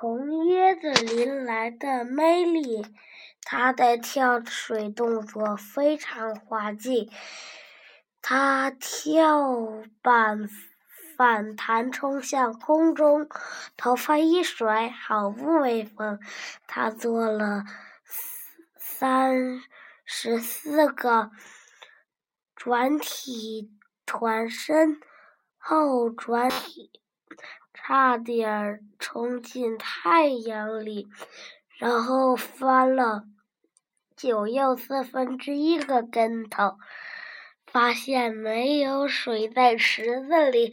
从椰子林来的梅丽，她的跳水动作非常滑稽。她跳板反弹冲向空中，头发一甩，毫不威风。她做了三十四个转体团身后转体。差点冲进太阳里，然后翻了九又四分之一个跟头，发现没有水在池子里，